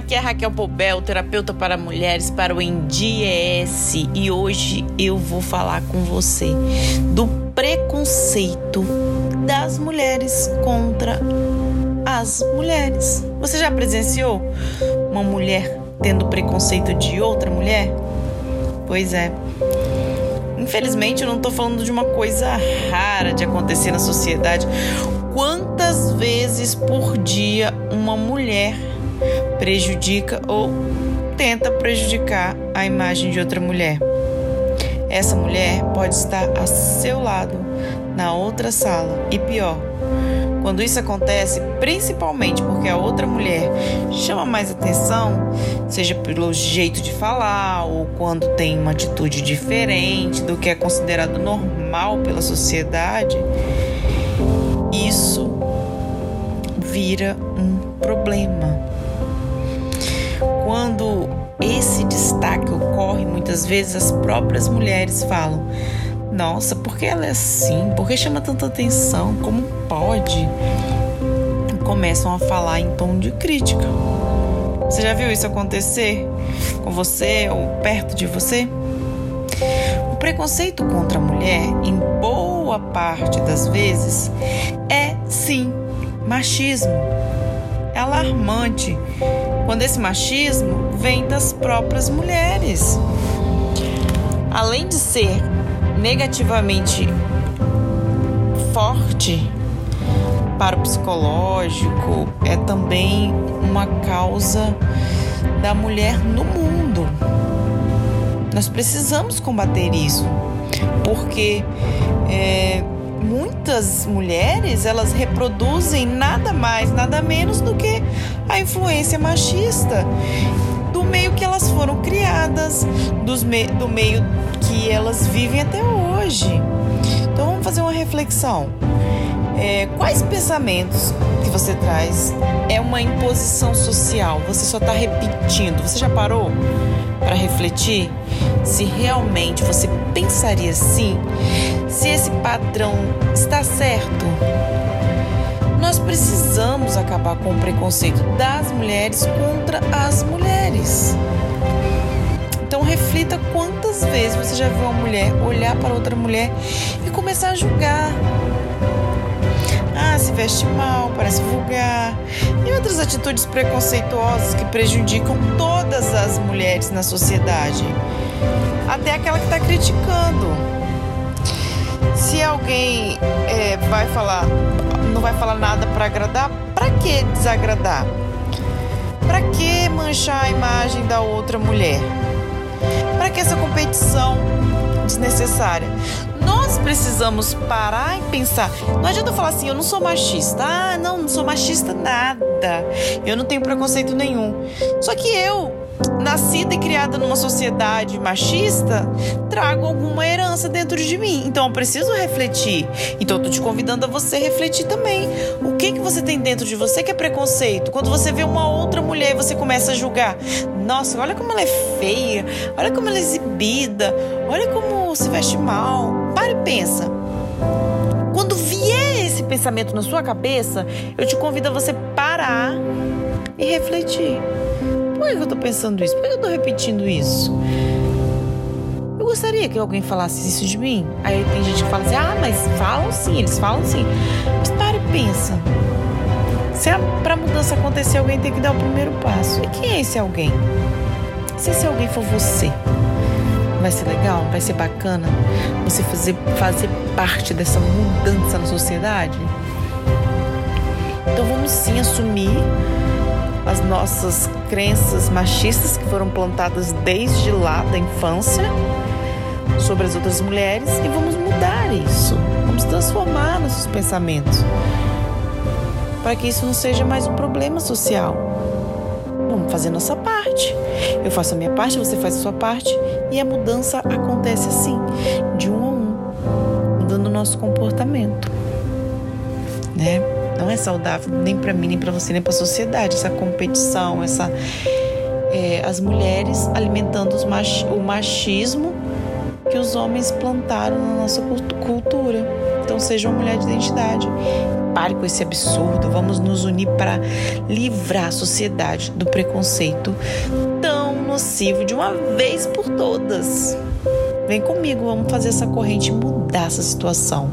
aqui é Raquel Pobel, terapeuta para mulheres para o Endies e hoje eu vou falar com você do preconceito das mulheres contra as mulheres. Você já presenciou uma mulher tendo preconceito de outra mulher? Pois é. Infelizmente, eu não estou falando de uma coisa rara de acontecer na sociedade. Quantas vezes por dia uma mulher prejudica ou tenta prejudicar a imagem de outra mulher. Essa mulher pode estar a seu lado na outra sala e pior, quando isso acontece, principalmente porque a outra mulher chama mais atenção, seja pelo jeito de falar ou quando tem uma atitude diferente do que é considerado normal pela sociedade, isso vira um problema quando esse destaque ocorre, muitas vezes as próprias mulheres falam: Nossa, por que ela é assim? Por que chama tanta atenção? Como pode? começam a falar em tom de crítica. Você já viu isso acontecer com você ou perto de você? O preconceito contra a mulher, em boa parte das vezes, é sim machismo. Alarmante quando esse machismo vem das próprias mulheres. Além de ser negativamente forte para o psicológico, é também uma causa da mulher no mundo. Nós precisamos combater isso, porque é, muitas mulheres elas reproduzem nada mais, nada menos do que a influência machista do meio que elas foram criadas, dos me do meio que elas vivem até hoje. Então vamos fazer uma reflexão. É, quais pensamentos que você traz é uma imposição social? Você só está repetindo. Você já parou para refletir se realmente você pensaria assim? Se esse padrão está certo? Nós precisamos acabar com o preconceito das mulheres contra as mulheres. Então reflita quantas vezes você já viu uma mulher olhar para outra mulher e começar a julgar. Ah, se veste mal, parece vulgar. E outras atitudes preconceituosas que prejudicam todas as mulheres na sociedade. Até aquela que está criticando. Se alguém é, vai falar, não vai falar nada para agradar, para que desagradar? Para que manchar a imagem da outra mulher? Para que essa competição desnecessária? Precisamos parar e pensar. Não adianta falar assim, eu não sou machista. Ah, não, não sou machista nada. Eu não tenho preconceito nenhum. Só que eu nascida e criada numa sociedade machista, trago alguma herança dentro de mim. Então eu preciso refletir. Então eu tô te convidando a você refletir também. O que que você tem dentro de você que é preconceito? Quando você vê uma outra mulher e você começa a julgar, nossa, olha como ela é feia, olha como ela é exibida, olha como se veste mal. Para e pensa. Quando vier esse pensamento na sua cabeça, eu te convido a você parar e refletir. Que eu tô pensando isso? Por que eu tô repetindo isso? Eu gostaria que alguém falasse isso de mim. Aí tem gente que fala assim: ah, mas falam sim, eles falam sim. Mas para e pensa. Se é para mudança acontecer, alguém tem que dar o primeiro passo. E quem é esse alguém? Se esse alguém for você, vai ser legal? Vai ser bacana você fazer, fazer parte dessa mudança na sociedade? Então vamos sim assumir as nossas crenças machistas que foram plantadas desde lá da infância sobre as outras mulheres e vamos mudar isso. Vamos transformar nossos pensamentos para que isso não seja mais um problema social. Vamos fazer nossa parte. Eu faço a minha parte, você faz a sua parte e a mudança acontece assim, de um a um, mudando o nosso comportamento, né? Não é saudável nem para mim, nem para você, nem para a sociedade essa competição, essa é, as mulheres alimentando o machismo que os homens plantaram na nossa cultura. Então seja uma mulher de identidade. pare com esse absurdo. Vamos nos unir para livrar a sociedade do preconceito tão nocivo de uma vez por todas. Vem comigo, vamos fazer essa corrente mudar essa situação.